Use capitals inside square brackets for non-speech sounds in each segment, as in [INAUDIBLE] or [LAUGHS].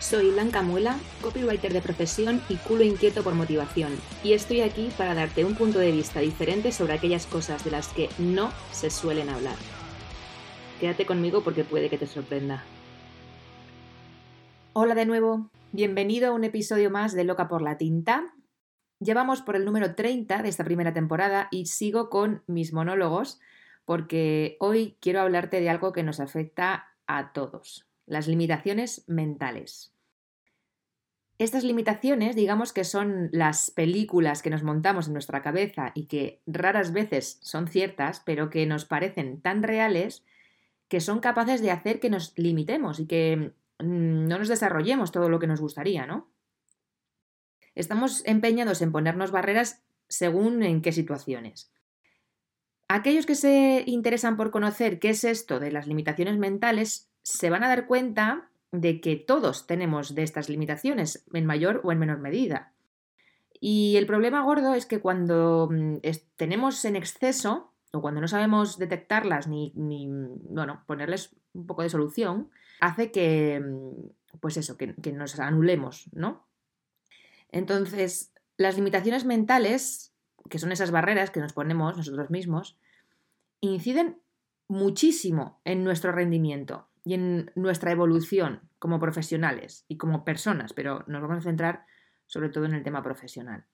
Soy Blanca Muela, copywriter de profesión y culo inquieto por motivación, y estoy aquí para darte un punto de vista diferente sobre aquellas cosas de las que no se suelen hablar. Quédate conmigo porque puede que te sorprenda. Hola de nuevo, bienvenido a un episodio más de Loca por la Tinta. Llevamos por el número 30 de esta primera temporada y sigo con mis monólogos porque hoy quiero hablarte de algo que nos afecta a todos, las limitaciones mentales. Estas limitaciones, digamos que son las películas que nos montamos en nuestra cabeza y que raras veces son ciertas, pero que nos parecen tan reales que son capaces de hacer que nos limitemos y que mm, no nos desarrollemos todo lo que nos gustaría, ¿no? Estamos empeñados en ponernos barreras según en qué situaciones. Aquellos que se interesan por conocer qué es esto de las limitaciones mentales se van a dar cuenta de que todos tenemos de estas limitaciones, en mayor o en menor medida. Y el problema gordo es que cuando mm, tenemos en exceso, o cuando no sabemos detectarlas ni, bueno, ponerles un poco de solución, hace que, mm, pues eso, que, que nos anulemos, ¿no? Entonces, las limitaciones mentales, que son esas barreras que nos ponemos nosotros mismos, inciden muchísimo en nuestro rendimiento y en nuestra evolución como profesionales y como personas, pero nos vamos a centrar sobre todo en el tema profesional.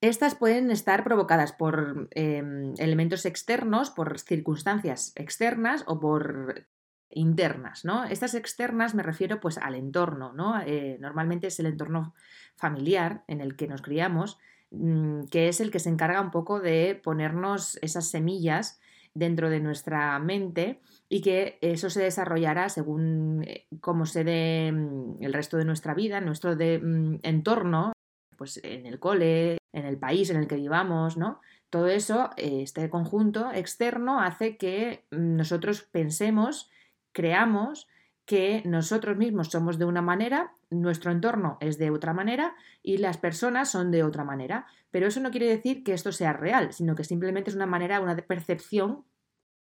Estas pueden estar provocadas por em, elementos externos, por circunstancias externas o por internas, ¿no? Estas externas me refiero pues al entorno, ¿no? Eh, normalmente es el entorno familiar en el que nos criamos, mm, que es el que se encarga un poco de ponernos esas semillas dentro de nuestra mente y que eso se desarrollará según eh, cómo se dé mm, el resto de nuestra vida, nuestro mm, entorno, pues en el cole, en el país en el que vivamos, ¿no? Todo eso, eh, este conjunto externo hace que mm, nosotros pensemos, creamos que nosotros mismos somos de una manera, nuestro entorno es de otra manera y las personas son de otra manera. Pero eso no quiere decir que esto sea real, sino que simplemente es una manera, una percepción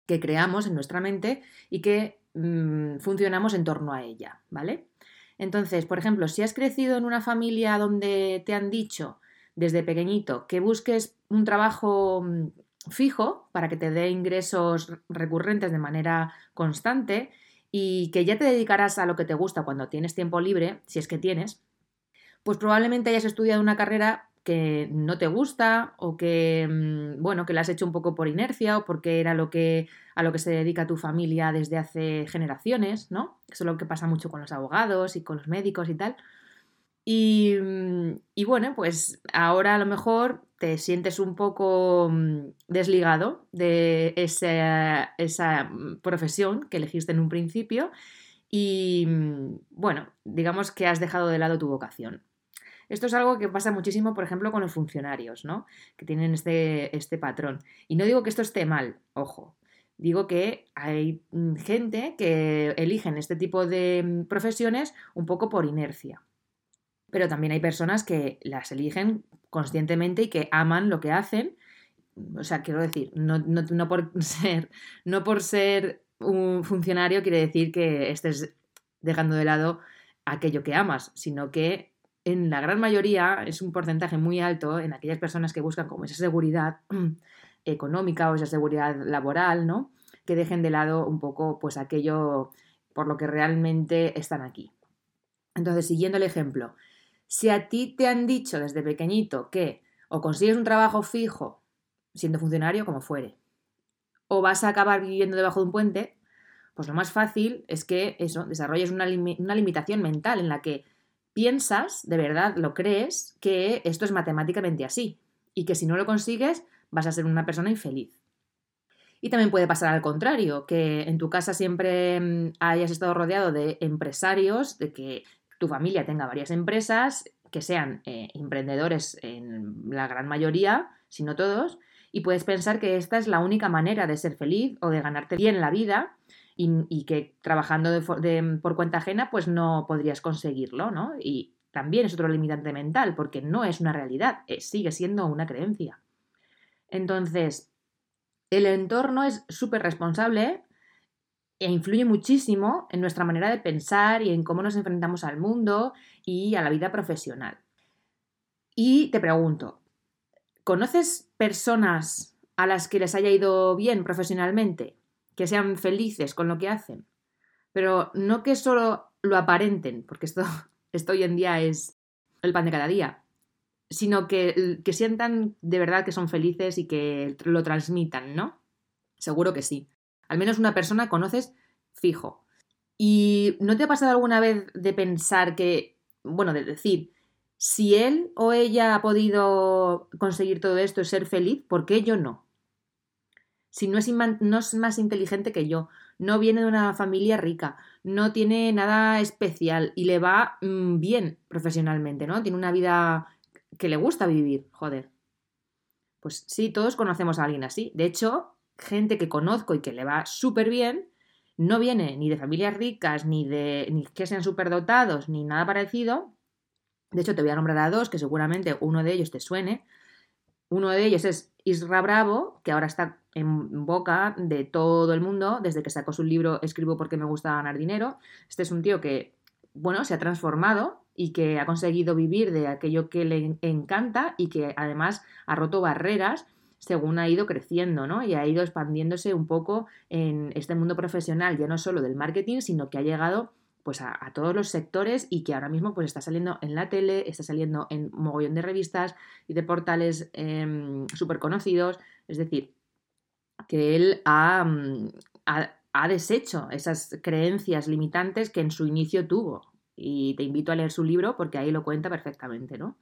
que creamos en nuestra mente y que mm, funcionamos en torno a ella, ¿vale? Entonces, por ejemplo, si has crecido en una familia donde te han dicho desde pequeñito que busques un trabajo mm, fijo para que te dé ingresos recurrentes de manera constante y que ya te dedicarás a lo que te gusta cuando tienes tiempo libre, si es que tienes, pues probablemente hayas estudiado una carrera que no te gusta o que, mm, bueno, que la has hecho un poco por inercia o porque era lo que, a lo que se dedica tu familia desde hace generaciones, ¿no? Eso es lo que pasa mucho con los abogados y con los médicos y tal. Y, mm, y bueno, pues ahora a lo mejor te sientes un poco mm, desligado de esa, esa mm, profesión que elegiste en un principio y bueno, digamos que has dejado de lado tu vocación. Esto es algo que pasa muchísimo, por ejemplo, con los funcionarios, ¿no? Que tienen este, este patrón. Y no digo que esto esté mal, ojo. Digo que hay gente que eligen este tipo de profesiones un poco por inercia pero también hay personas que las eligen conscientemente y que aman lo que hacen. O sea, quiero decir, no, por, [LAUGHS] ser, no por ser un funcionario quiere decir que estés dejando de lado aquello que amas, sino que en la gran mayoría es un porcentaje muy alto en aquellas personas que buscan como esa seguridad [CLEARS THROAT] económica o esa seguridad laboral, ¿no? Que dejen de lado un poco pues aquello por lo que realmente están aquí. Entonces, siguiendo el ejemplo, si a ti te han dicho desde pequeñito que o consigues un trabajo fijo siendo funcionario, como fuere, o vas a acabar viviendo debajo de un puente, pues lo más fácil es que eso, desarrolles una, una limitación mental en la que piensas, de verdad lo crees, que esto es matemáticamente así y que si no lo consigues vas a ser una persona infeliz. Y también puede pasar al contrario, que en tu casa siempre mm, hayas estado rodeado de empresarios, de que tu familia tenga varias empresas, que sean eh, emprendedores en la gran mayoría, si no todos, y puedes pensar que esta es la única manera de ser feliz o de ganarte bien la vida y, que trabajando por cuenta ajena pues no podrías conseguirlo, ¿no? Y también es otro limitante mental porque no es una realidad, sigue siendo una creencia. Entonces, el entorno es súper responsable e influye muchísimo en nuestra manera de pensar y en cómo nos enfrentamos al mundo y a la vida profesional. Y te pregunto, ¿conoces personas a las que les haya ido bien profesionalmente? que sean felices con lo que hacen, pero no que solo lo aparenten, porque esto, [LAUGHS] esto hoy en día es el pan de cada día, sino que, que sientan de verdad que son felices y que lo transmitan, ¿no? Seguro que sí. Al menos una persona conoces fijo. ¿Y no te ha pasado alguna vez de pensar que, bueno, de decir, si él o ella ha podido conseguir todo esto y ser feliz, ¿por qué yo no? si no es, no es más inteligente que yo, no viene de una familia rica, no tiene nada especial y le va mm, bien profesionalmente, ¿no? Tiene una vida que le gusta vivir, joder. Pues sí, todos conocemos a alguien así. De hecho, gente que conozco y que le va súper bien, no viene ni de familias ricas, ni de ni que sean dotados, ni nada parecido. De hecho, te voy a nombrar a dos que seguramente uno de ellos te suene. Uno de ellos es Isra Bravo, que ahora está en boca de todo el mundo desde que sacó su libro Escribo porque me gusta ganar dinero. Este es un tío que, bueno, se ha transformado y que ha conseguido vivir de aquello que le encanta y que además ha roto barreras según ha ido creciendo, ¿no? Y ha ido expandiéndose un poco en este mundo profesional, ya no solo del marketing, sino que ha llegado pues a, todos los sectores y que ahora mismo pues está saliendo en la tele, está saliendo en mogollón de revistas y de portales eh, súper conocidos. Es decir, que él mm, ha, ha, deshecho esas creencias limitantes que en su inicio tuvo. Y te invito a leer su libro porque ahí lo cuenta perfectamente, ¿no?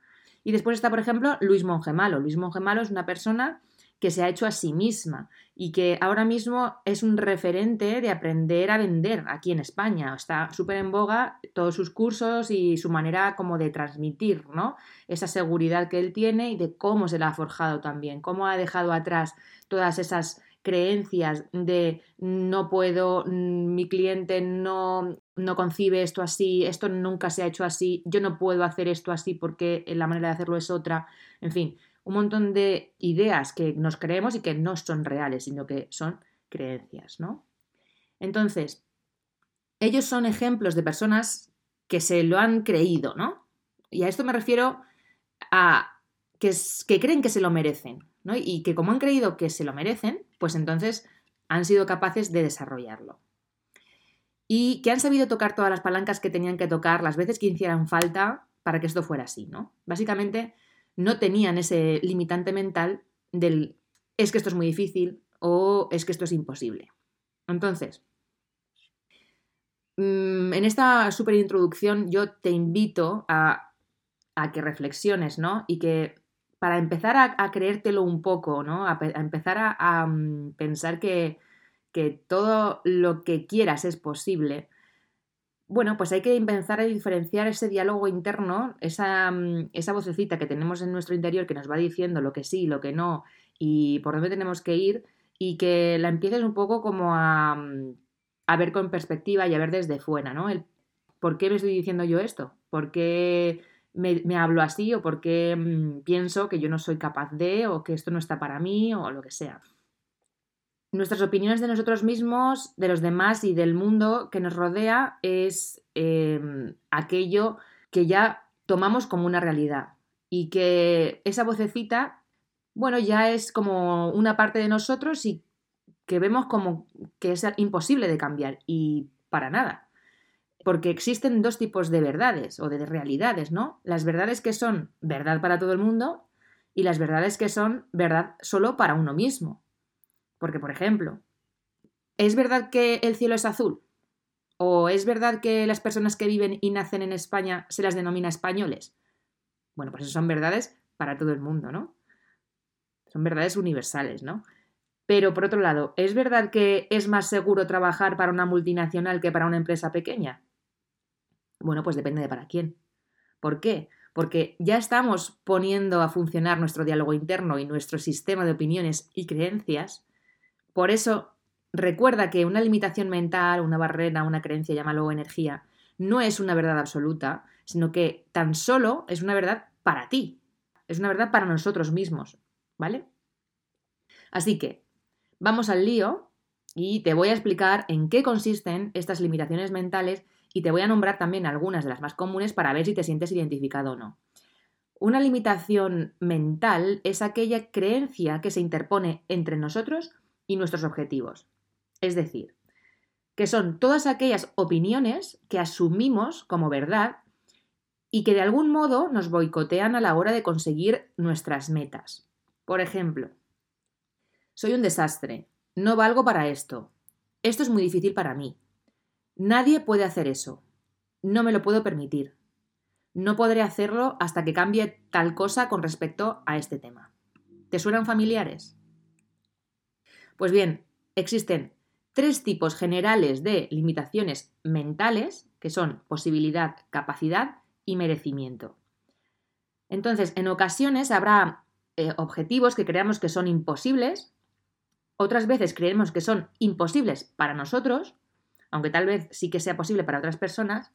Y después está, por ejemplo, Luis Mongemalo. Luis Mongemalo es una persona que se ha hecho a sí misma y que ahora mismo es un referente de aprender a vender aquí en España. Está súper en boga todos sus cursos y su manera como de transmitir, ¿no? Esa seguridad que él tiene y de cómo se la ha forjado también, cómo ha dejado atrás todas esas creencias de no puedo, mm, mi cliente no, no concibe esto así, esto nunca se ha hecho así, yo no puedo hacer esto así porque la manera de hacerlo es otra, en fin, un montón de ideas que nos creemos y que no son reales, sino que son creencias, ¿no? Entonces, ellos son ejemplos de personas que se lo han creído, ¿no? Y a esto me refiero a que, que creen que se lo merecen, y que como han creído que se lo merecen, pues entonces han sido capaces de desarrollarlo. Y que han sabido tocar todas las palancas que tenían que tocar las veces que hicieran falta para que esto fuera así, ¿no? Básicamente no tenían ese limitante mental del es que esto es muy difícil o es que esto es imposible. Entonces, mm, en esta super introducción yo te invito a, a que reflexiones, ¿no? Y que para empezar a, creértelo un poco, ¿no? A, empezar a, mm, pensar que, todo lo que quieras es posible, bueno, pues hay que empezar a diferenciar ese diálogo interno, esa, mm, esa vocecita que tenemos en nuestro interior que nos va diciendo lo que sí, lo que no y por dónde tenemos que ir y que la empieces un poco como a, mm, ver con perspectiva y a ver desde fuera, ¿no? El, ¿Por qué me estoy diciendo yo esto? ¿Por qué me, hablo así o porque mm, pienso que yo no soy capaz de o que esto no está para mí o lo que sea. Nuestras opiniones de nosotros mismos, de los demás y del mundo que nos rodea es em, aquello que ya tomamos como una realidad y que esa vocecita, bueno, ya es como una parte de nosotros y que vemos como que es imposible de cambiar y para nada porque existen dos tipos de verdades o de realidades, ¿no? Las verdades que son verdad para todo el mundo y las verdades que son verdad solo para uno mismo. Porque, por ejemplo, ¿es verdad que el cielo es azul? ¿O es verdad que las personas que viven y nacen en España se las denomina españoles? Bueno, pues eso son verdades para todo el mundo, ¿no? Son verdades universales, ¿no? Pero por otro lado, ¿es verdad que es más seguro trabajar para una multinacional que para una empresa pequeña? Bueno, pues depende de para quién. ¿Por qué? Porque ya estamos poniendo a funcionar nuestro diálogo interno y nuestro sistema de opiniones y creencias. Por eso, recuerda que una limitación mental, una barrera, una creencia, llámalo energía, no es una verdad absoluta, sino que tan solo es una verdad para ti. Es una verdad para nosotros mismos, ¿vale? Así que, vamos al lío y te voy a explicar en qué consisten estas limitaciones mentales y te voy a nombrar también algunas de las más comunes para ver si te sientes identificado o no. Una limitación mental es aquella creencia que se interpone entre nosotros y nuestros objetivos. Es decir, que son todas aquellas opiniones que asumimos como verdad y que de algún modo nos boicotean a la hora de conseguir nuestras metas. Por ejemplo, soy un desastre, no valgo para esto, esto es muy difícil para mí, Nadie puede hacer eso. No me lo puedo permitir. No podré hacerlo hasta que cambie tal cosa con respecto a este tema. ¿Te suenan familiares? Pues bien, existen tres tipos generales de limitaciones mentales, que son posibilidad, capacidad y merecimiento. Entonces, en ocasiones habrá eh, objetivos que creamos que son imposibles, otras veces creemos que son imposibles para nosotros, aunque tal vez sí que sea posible para otras personas,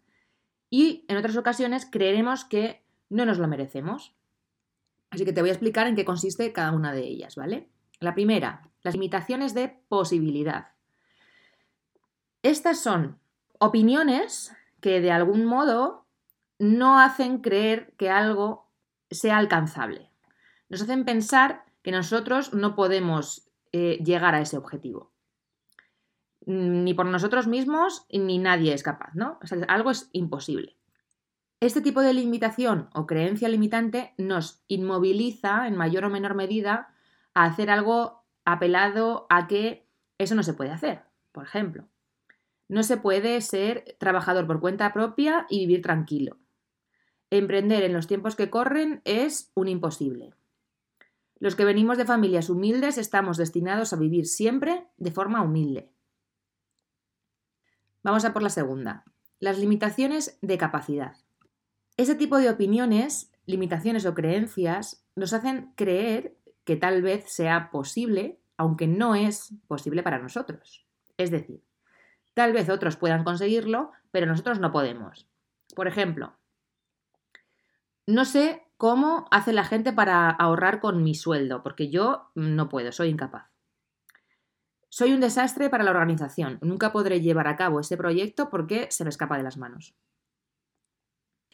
y en otras ocasiones creeremos que no nos lo merecemos. Así que te voy a explicar en qué consiste cada una de ellas, ¿vale? La primera, las limitaciones de posibilidad. Estas son opiniones que de algún modo no hacen creer que algo sea alcanzable. Nos hacen pensar que nosotros no podemos eh, llegar a ese objetivo. Mm, ni por nosotros mismos ni nadie es capaz, ¿no? O sea, algo es imposible. Este tipo de limitación o creencia limitante nos inmoviliza en mayor o menor medida a hacer algo apelado a que eso no se puede hacer. Por ejemplo, no se puede ser trabajador por cuenta propia y vivir tranquilo. Emprender en los tiempos que corren es un imposible. Los que venimos de familias humildes estamos destinados a vivir siempre de forma humilde. Vamos a por la segunda. Las limitaciones de capacidad. Ese tipo de opiniones, limitaciones o creencias nos hacen creer que tal vez sea posible, aunque no es posible para nosotros. Es decir, tal vez otros puedan conseguirlo, pero nosotros no podemos. Por ejemplo, no sé cómo hace la gente para ahorrar con mi sueldo, porque yo no puedo, soy incapaz. Soy un desastre para la organización. Nunca podré llevar a cabo ese proyecto porque se me escapa de las manos.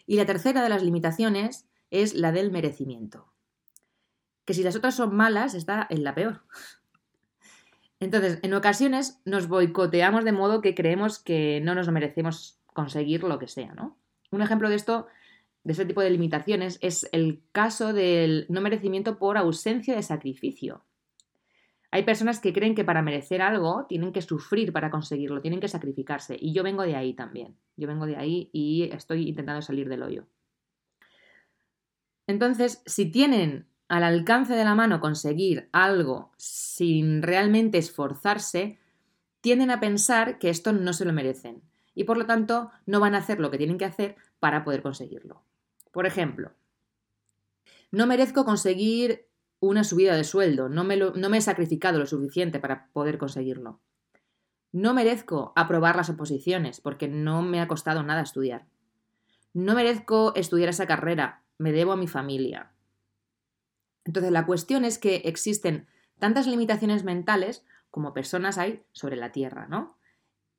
Y la tercera de las limitaciones es la del merecimiento. Que si las otras son malas, está en la peor. Entonces, en ocasiones nos boicoteamos de modo que creemos que no nos merecemos conseguir lo que sea, ¿no? Un ejemplo de esto, de este tipo de limitaciones, es el caso del no merecimiento por ausencia de sacrificio. Hay personas que creen que para merecer algo tienen que sufrir para conseguirlo, tienen que sacrificarse. Y yo vengo de ahí también. Yo vengo de ahí y estoy intentando salir del hoyo. Entonces, si tienen al alcance de la mano conseguir algo sin realmente esforzarse, tienden a pensar que esto no se lo merecen y por lo tanto no van a hacer lo que tienen que hacer para poder conseguirlo. Por ejemplo, no merezco conseguir una subida de sueldo, no me, no me he sacrificado lo suficiente para poder conseguirlo. No merezco aprobar las oposiciones porque no me ha costado nada estudiar. No merezco estudiar esa carrera, me debo a mi familia. Entonces la cuestión es que existen tantas limitaciones mentales como personas hay sobre la Tierra, ¿no?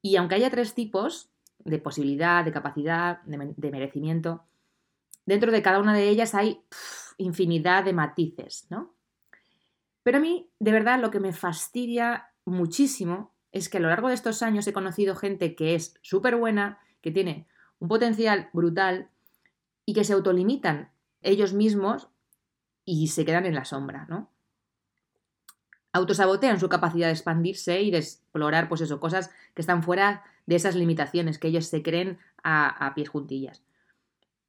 Y aunque haya tres tipos de posibilidad, de capacidad, de, merecimiento, dentro de cada una de ellas hay infinidad de matices, ¿no? Pero a mí, de verdad, lo que me fastidia muchísimo es que a lo largo de estos años he conocido gente que es súper buena, que tiene un potencial brutal y que se autolimitan ellos mismos y se quedan en la sombra, ¿no? Autosabotean su capacidad de expandirse y de explorar, pues eso, cosas que están fuera de esas limitaciones que ellos se creen a, a pies juntillas.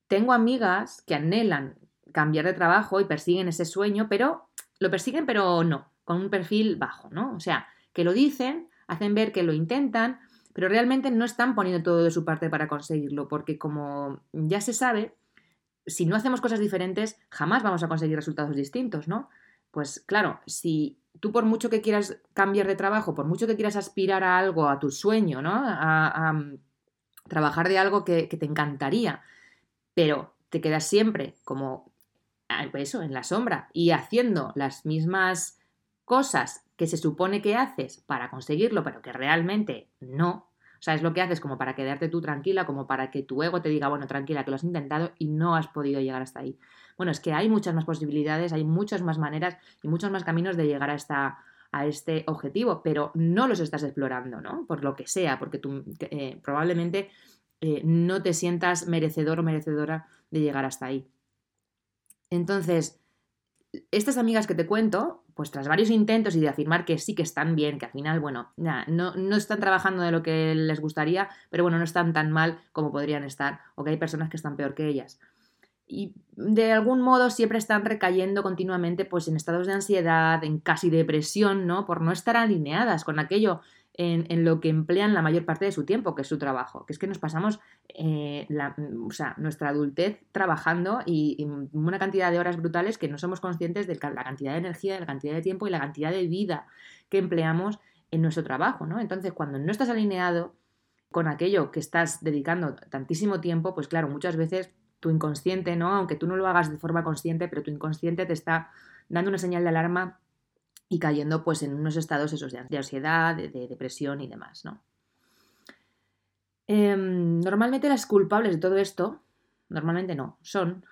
Tengo amigas que anhelan cambiar de trabajo y persiguen ese sueño, pero lo persiguen, pero no, con un perfil bajo, ¿no? O sea, que lo dicen, hacen ver que lo intentan, pero realmente no están poniendo todo de su parte para conseguirlo, porque como ya se sabe, si no hacemos cosas diferentes, jamás vamos a conseguir resultados distintos, ¿no? Pues claro, si tú por mucho que quieras cambiar de trabajo, por mucho que quieras aspirar a algo, a tu sueño, ¿no? A, mm, trabajar de algo que, te encantaría, pero te quedas siempre como eso, en la sombra y haciendo las mismas cosas que se supone que haces para conseguirlo, pero que realmente no, o sea, es lo que haces como para quedarte tú tranquila, como para que tu ego te diga, bueno, tranquila, que lo has intentado y no has podido llegar hasta ahí. Bueno, es que hay muchas más posibilidades, hay muchas más maneras y muchos más caminos de llegar a esta a este objetivo, pero no los estás explorando, ¿no? Por lo que sea, porque tú eh, probablemente eh, no te sientas merecedor o merecedora de llegar hasta ahí. Entonces, estas amigas que te cuento, pues tras varios intentos y de afirmar que sí que están bien, que al final, bueno, no, no están trabajando de lo que les gustaría, pero bueno, no están tan mal como podrían estar, o que hay personas que están peor que ellas. Y de algún modo siempre están recayendo continuamente pues en estados de ansiedad, en casi depresión, ¿no? Por no estar alineadas con aquello en, lo que emplean la mayor parte de su tiempo, que es su trabajo. Que es que nos pasamos eh, o sea, nuestra adultez trabajando y, una cantidad de horas brutales que no somos conscientes de la cantidad de energía, de la cantidad de tiempo y la cantidad de vida que empleamos en nuestro trabajo, ¿no? Entonces, cuando no estás alineado con aquello que estás dedicando tantísimo tiempo, pues claro, muchas veces tu inconsciente, ¿no? Aunque tú no lo hagas de forma consciente, pero tu inconsciente te está dando una señal de alarma y cayendo pues en unos estados esos de ansiedad, de, depresión y demás, ¿no? Em, normalmente las culpables de todo esto, normalmente no, son,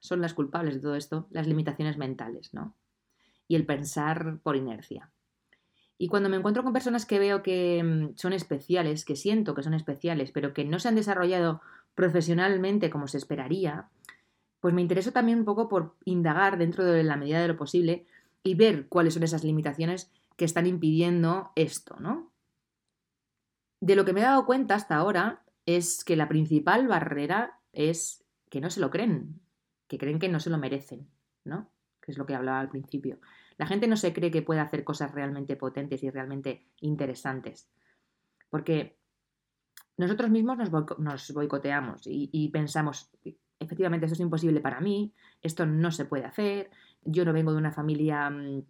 son las culpables de todo esto, las limitaciones mentales, ¿no? Y el pensar por inercia. Y cuando me encuentro con personas que veo que mm, son especiales, que siento que son especiales, pero que no se han desarrollado profesionalmente como se esperaría, pues me intereso también un poco por indagar dentro de la medida de lo posible y ver cuáles son esas limitaciones que están impidiendo esto, ¿no? De lo que me he dado cuenta hasta ahora es que la principal barrera es que no se lo creen, que creen que no se lo merecen, ¿no? Que es lo que hablaba al principio. La gente no se cree que pueda hacer cosas realmente potentes y realmente interesantes. Porque nosotros mismos nos, boicoteamos y pensamos, efectivamente, esto es imposible para mí, esto no se puede hacer, yo no vengo de una familia mm,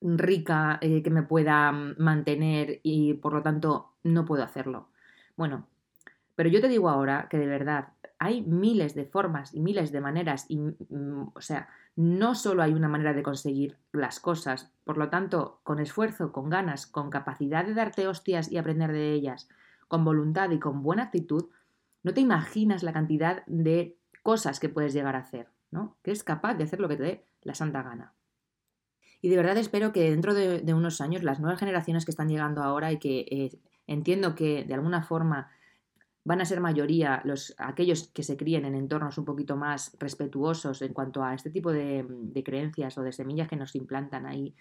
rica eh, que me pueda mm, mantener y por lo tanto no puedo hacerlo. Bueno, pero yo te digo ahora que de verdad hay miles de formas y miles de maneras y, mm, o sea, no solo hay una manera de conseguir las cosas, por lo tanto, con esfuerzo, con ganas, con capacidad de darte hostias y aprender de ellas, con voluntad y con buena actitud, no te imaginas la cantidad de cosas que puedes llegar a hacer, ¿no? Que es capaz de hacer lo que te dé la santa gana. Y de verdad espero que dentro de, unos años las nuevas generaciones que están llegando ahora y que eh, entiendo que de alguna forma van a ser mayoría los, aquellos que se críen en entornos un poquito más respetuosos en cuanto a este tipo de, de, creencias o de semillas que nos implantan ahí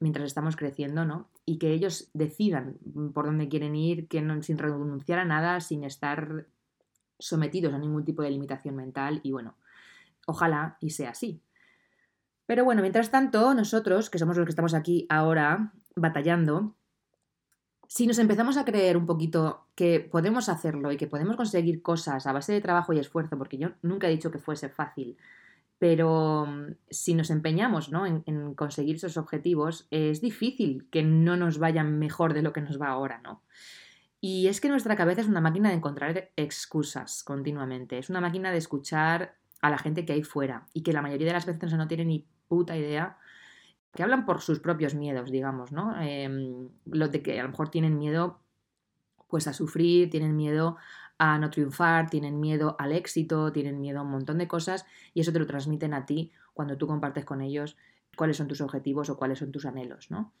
mientras estamos creciendo, ¿no? Y que ellos decidan por dónde quieren ir, que no, sin renunciar a nada, sin estar sometidos a ningún tipo de limitación mental y bueno, ojalá y sea así. Pero bueno, mientras tanto, nosotros, que somos los que estamos aquí ahora batallando, si nos empezamos a creer un poquito que podemos hacerlo y que podemos conseguir cosas a base de trabajo y esfuerzo, porque yo nunca he dicho que fuese fácil, pero mm, si nos empeñamos ¿no? en, en, conseguir esos objetivos, es difícil que no nos vayan mejor de lo que nos va ahora, ¿no? Y es que nuestra cabeza es una máquina de encontrar excusas continuamente, es una máquina de escuchar a la gente que hay fuera y que la mayoría de las veces no tiene ni puta idea, que hablan por sus propios miedos, digamos, ¿no? Eh, lo de que a lo mejor tienen miedo pues a sufrir, tienen miedo a no triunfar, tienen miedo al éxito, tienen miedo a un montón de cosas y eso te lo transmiten a ti cuando tú compartes con ellos cuáles son tus objetivos o cuáles son tus anhelos, ¿no?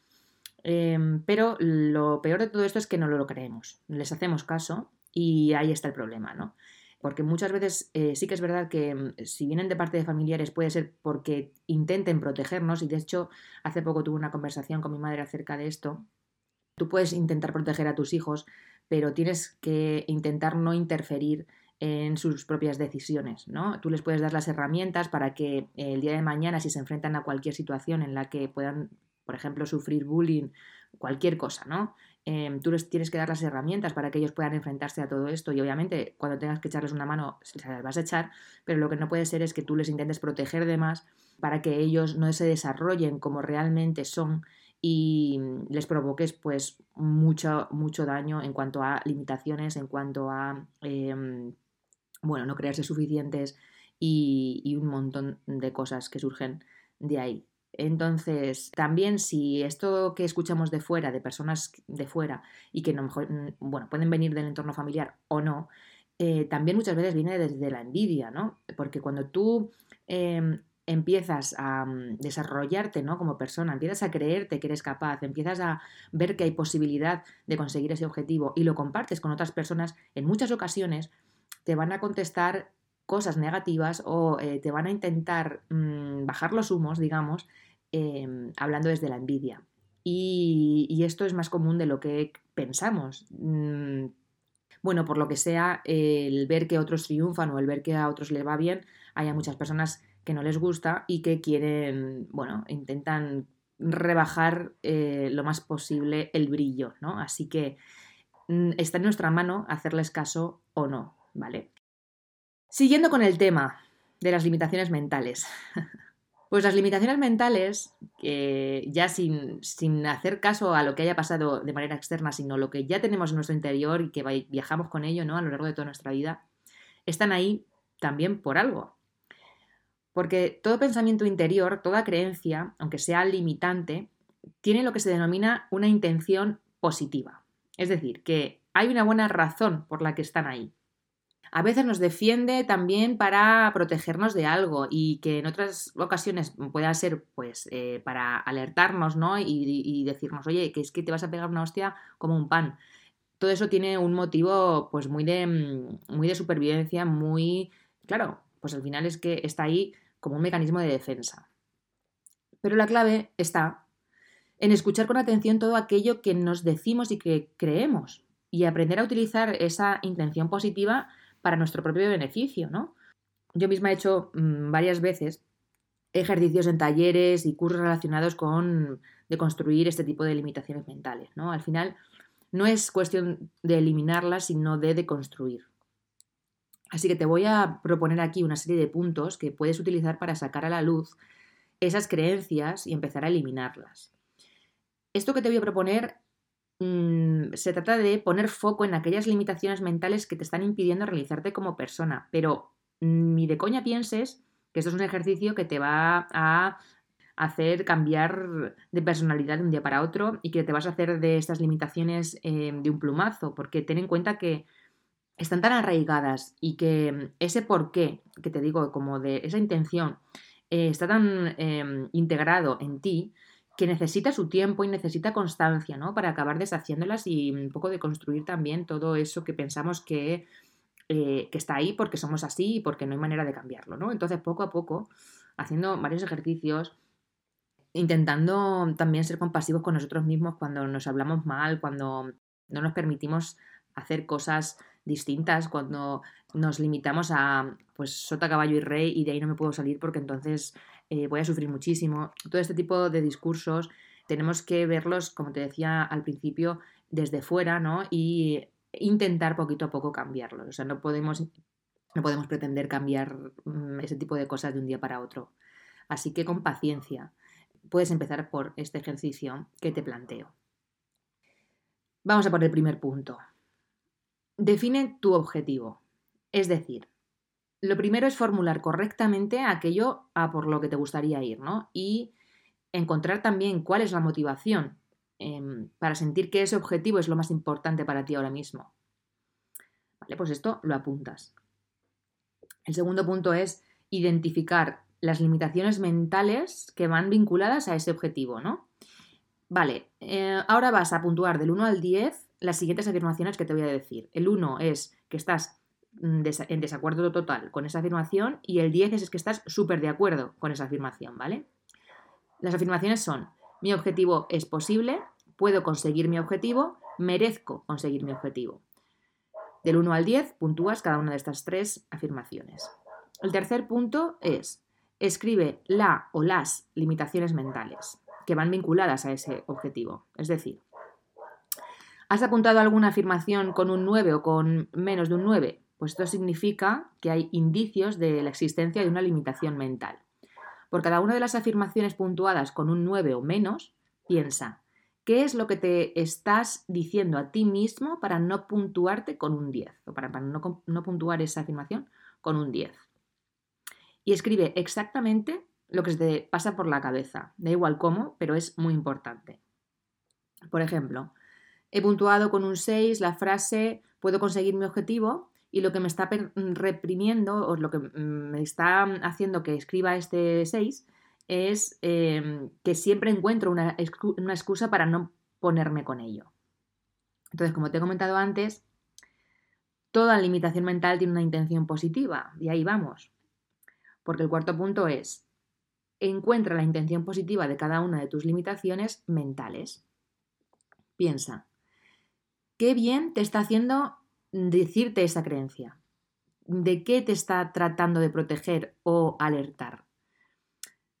Em, pero lo peor de todo esto es que no lo creemos, les hacemos caso y ahí está el problema, ¿no? Porque muchas veces eh, sí que es verdad que mm, si vienen de parte de familiares puede ser porque intenten protegernos y de hecho hace poco tuve una conversación con mi madre acerca de esto. Tú puedes intentar proteger a tus hijos, pero tienes que intentar no interferir en sus propias decisiones, ¿no? Tú les puedes dar las herramientas para que el día de mañana, si se enfrentan a cualquier situación en la que puedan por ejemplo, sufrir bullying, cualquier cosa, ¿no? Em, tú les tienes que dar las herramientas para que ellos puedan enfrentarse a todo esto y obviamente cuando tengas que echarles una mano se las vas a echar, pero lo que no puede ser es que tú les intentes proteger de más para que ellos no se desarrollen como realmente son y les provoques pues mucho, mucho daño en cuanto a limitaciones, en cuanto a, em, bueno, no creerse suficientes y, un montón de cosas que surgen de ahí. Entonces, también si esto que escuchamos de fuera, de personas de fuera, y que no bueno, pueden venir del entorno familiar o no, eh, también muchas veces viene desde la envidia, ¿no? Porque cuando tú em, empiezas a mm, desarrollarte ¿no? como persona, empiezas a creerte que eres capaz, empiezas a ver que hay posibilidad de conseguir ese objetivo y lo compartes con otras personas, en muchas ocasiones te van a contestar cosas negativas o eh, te van a intentar mm, bajar los humos, digamos, em, hablando desde la envidia. Y, esto es más común de lo que pensamos. Mm, bueno, por lo que sea, el ver que otros triunfan o el ver que a otros les va bien, hay muchas personas que no les gusta y que quieren, bueno, intentan rebajar eh, lo más posible el brillo, ¿no? Así que mm, está en nuestra mano hacerles caso o no, ¿vale? Siguiendo con el tema de las limitaciones mentales. [LAUGHS] Pues las limitaciones mentales, ya sin, sin, hacer caso a lo que haya pasado de manera externa, sino lo que ya tenemos en nuestro interior y que viajamos con ello ¿no? a lo largo de toda nuestra vida, están ahí también por algo. Porque todo pensamiento interior, toda creencia, aunque sea limitante, tiene lo que se denomina una intención positiva. Es decir, que hay una buena razón por la que están ahí. A veces nos defiende también para protegernos de algo y que en otras ocasiones pueda ser pues eh, para alertarnos ¿no? y, decirnos, oye, que es que te vas a pegar una hostia como un pan. Todo eso tiene un motivo pues muy de, mm, muy de supervivencia, muy... Claro, pues al final es que está ahí como un mecanismo de defensa. Pero la clave está en escuchar con atención todo aquello que nos decimos y que creemos y aprender a utilizar esa intención positiva para nuestro propio beneficio, ¿no? Yo misma he hecho mm, varias veces ejercicios en talleres y cursos relacionados con de construir este tipo de limitaciones mentales, ¿no? Al final no es cuestión de eliminarlas, sino de deconstruir. Así que te voy a proponer aquí una serie de puntos que puedes utilizar para sacar a la luz esas creencias y empezar a eliminarlas. Esto que te voy a proponer mm, se trata de poner foco en aquellas limitaciones mentales que te están impidiendo realizarte como persona, pero ni de coña pienses que esto es un ejercicio que te va a hacer cambiar de personalidad de un día para otro y que te vas a hacer de estas limitaciones eh, de un plumazo, porque ten en cuenta que están tan arraigadas y que mm, ese porqué, que te digo, como de esa intención, eh, está tan em, integrado en ti que necesita su tiempo y necesita constancia, ¿no? Para acabar deshaciéndolas y un poco de construir también todo eso que pensamos que, eh, que está ahí porque somos así y porque no hay manera de cambiarlo, ¿no? Entonces, poco a poco, haciendo varios ejercicios, intentando también ser compasivos con nosotros mismos cuando nos hablamos mal, cuando no nos permitimos hacer cosas distintas, cuando nos limitamos a pues sota, caballo y rey y de ahí no me puedo salir porque entonces eh, voy a sufrir muchísimo. Todo este tipo de discursos tenemos que verlos, como te decía al principio, desde fuera, ¿no? Y intentar poquito a poco cambiarlos. O sea, no podemos, no podemos pretender cambiar mm, ese tipo de cosas de un día para otro. Así que con paciencia puedes empezar por este ejercicio que te planteo. Vamos a por el primer punto. Define tu objetivo. Es decir, lo primero es formular correctamente aquello a por lo que te gustaría ir, ¿no? Y encontrar también cuál es la motivación em, para sentir que ese objetivo es lo más importante para ti ahora mismo. Vale, pues esto lo apuntas. El segundo punto es identificar las limitaciones mentales que van vinculadas a ese objetivo, ¿no? Vale, eh, ahora vas a puntuar del 1 al 10 las siguientes afirmaciones que te voy a decir. El 1 es que estás en desacuerdo total con esa afirmación y el 10 es que estás súper de acuerdo con esa afirmación, ¿vale? Las afirmaciones son, mi objetivo es posible, puedo conseguir mi objetivo, merezco conseguir mi objetivo. Del 1 al 10 puntúas cada una de estas tres afirmaciones. El tercer punto es, escribe la o las limitaciones mentales. que van vinculadas a ese objetivo. Es decir, ¿has apuntado alguna afirmación con un 9 o con menos de un 9? Pues esto significa que hay indicios de la existencia de una limitación mental. Por cada una de las afirmaciones puntuadas con un 9 o menos, piensa, ¿qué es lo que te estás diciendo a ti mismo para no puntuarte con un 10? O para, no, no puntuar esa afirmación con un 10. Y escribe exactamente lo que te pasa por la cabeza. Da igual cómo, pero es muy importante. Por ejemplo, he puntuado con un 6 la frase puedo conseguir mi objetivo y lo que me está reprimiendo o lo que me está haciendo que escriba este 6 es em, que siempre encuentro una, una excusa para no ponerme con ello. Entonces, como te he comentado antes, toda limitación mental tiene una intención positiva y ahí vamos. Porque el cuarto punto es, encuentra la intención positiva de cada una de tus limitaciones mentales. Piensa, ¿qué bien te está haciendo decirte esa creencia? ¿De qué te está tratando de proteger o alertar?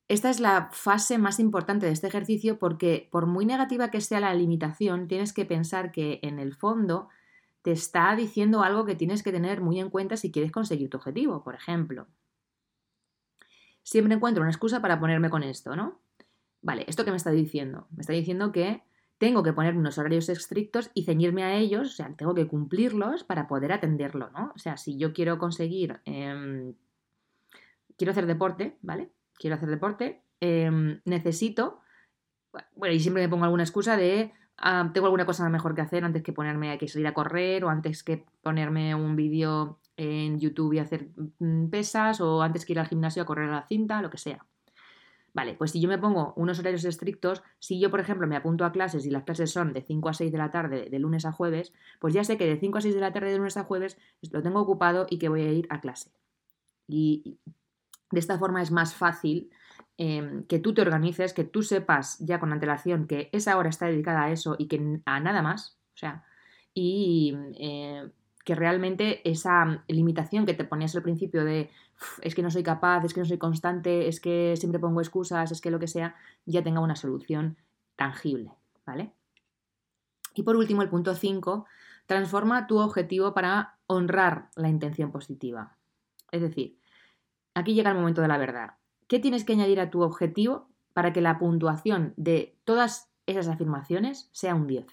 Esta es la fase más importante de este ejercicio porque por muy negativa que sea la limitación, tienes que pensar que en el fondo te está diciendo algo que tienes que tener muy en cuenta si quieres conseguir tu objetivo, por ejemplo. Siempre encuentro una excusa para ponerme con esto, ¿no? Vale, ¿esto qué me está diciendo? Me está diciendo que tengo que poner unos horarios estrictos y ceñirme a ellos, o sea, tengo que cumplirlos para poder atenderlo, ¿no? O sea, si yo quiero conseguir, em, quiero hacer deporte, ¿vale? Quiero hacer deporte, em, necesito, bueno, y siempre me pongo alguna excusa de, ah, tengo alguna cosa mejor que hacer antes que ponerme a que salir a correr o antes que ponerme un vídeo en YouTube y hacer mm, pesas o antes que ir al gimnasio a correr a la cinta, lo que sea. Vale, pues si yo me pongo unos horarios estrictos, si yo, por ejemplo, me apunto a clases y las clases son de 5 a 6 de la tarde, de lunes a jueves, pues ya sé que de 5 a 6 de la tarde, de lunes a jueves, lo tengo ocupado y que voy a ir a clase. Y de esta forma es más fácil em, que tú te organices, que tú sepas ya con antelación que esa hora está dedicada a eso y que a nada más. O sea, y eh, que realmente esa limitación que te ponías al principio de es que no soy capaz, es que no soy constante, es que siempre pongo excusas, es que lo que sea, ya tenga una solución tangible, ¿vale? Y por último, el punto 5, transforma tu objetivo para honrar la intención positiva. Es decir, aquí llega el momento de la verdad. ¿Qué tienes que añadir a tu objetivo para que la puntuación de todas esas afirmaciones sea un 10?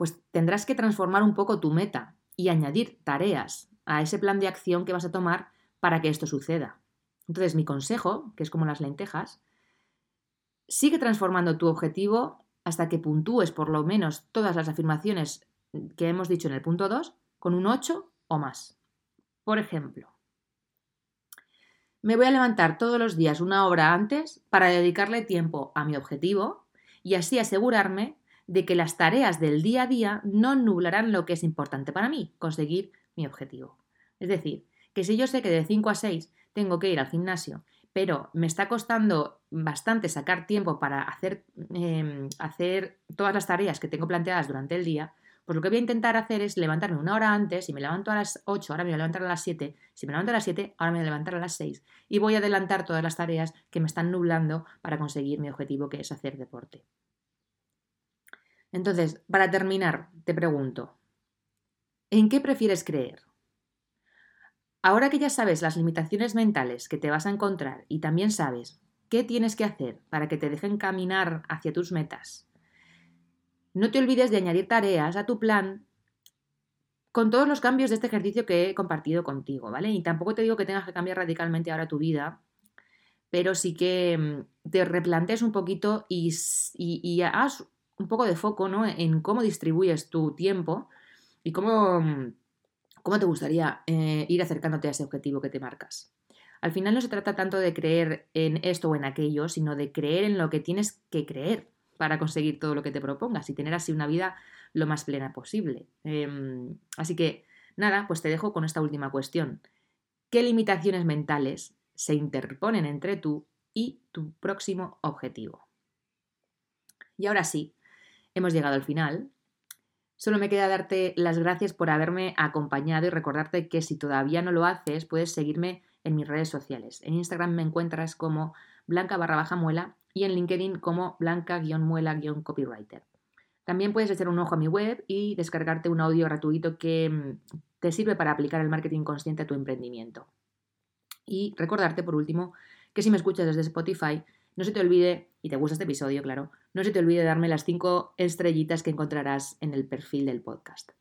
pues tendrás que transformar un poco tu meta y añadir tareas a ese plan de acción que vas a tomar para que esto suceda. Entonces, mi consejo, que es como las lentejas, sigue transformando tu objetivo hasta que puntúes por lo menos todas las afirmaciones que hemos dicho en el punto 2 con un 8 o más. Por ejemplo, me voy a levantar todos los días una hora antes para dedicarle tiempo a mi objetivo y así asegurarme de que las tareas del día a día no nublarán lo que es importante para mí, conseguir mi objetivo. Es decir, que si yo sé que de 5 a 6 tengo que ir al gimnasio, pero me está costando bastante sacar tiempo para hacer, em, hacer todas las tareas que tengo planteadas durante el día, pues lo que voy a intentar hacer es levantarme una hora antes, si me levanto a las 8, ahora me voy a levantar a las 7, si me levanto a las 7, ahora me voy a levantar a las 6 y voy a adelantar todas las tareas que me están nublando para conseguir mi objetivo que es hacer deporte. Entonces, para terminar, te pregunto, ¿en qué prefieres creer? Ahora que ya sabes las limitaciones mentales que te vas a encontrar y también sabes qué tienes que hacer para que te dejen caminar hacia tus metas, no te olvides de añadir tareas a tu plan con todos los cambios de este ejercicio que he compartido contigo, ¿vale? Y tampoco te digo que tengas que cambiar radicalmente ahora tu vida, pero sí que mm, te replantees un poquito y, y, un poco de foco ¿no? en cómo distribuyes tu tiempo y cómo, mm, cómo te gustaría eh, ir acercándote a ese objetivo que te marcas. Al final no se trata tanto de creer en esto o en aquello, sino de creer en lo que tienes que creer para conseguir todo lo que te propongas y tener así una vida lo más plena posible. Em, así que, nada, pues te dejo con esta última cuestión. ¿Qué limitaciones mentales se interponen entre tú y tu próximo objetivo? Y ahora sí, hemos llegado al final. Solo me queda darte las gracias por haberme acompañado y recordarte que si todavía no lo haces, puedes seguirme en mis redes sociales. En Instagram me encuentras como blanca barra baja muela y en LinkedIn como blanca-muela-copywriter. También puedes echar un ojo a mi web y descargarte un audio gratuito que mm, te sirve para aplicar el marketing consciente a tu emprendimiento. Y recordarte, por último, que si me escuchas desde Spotify, no se te olvide, y te gusta este episodio, claro, no se te olvide darme las cinco estrellitas que encontrarás en el perfil del podcast.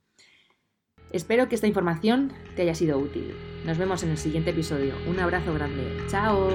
Espero que esta información te haya sido útil. Nos vemos en el siguiente episodio. Un abrazo grande. ¡Chao!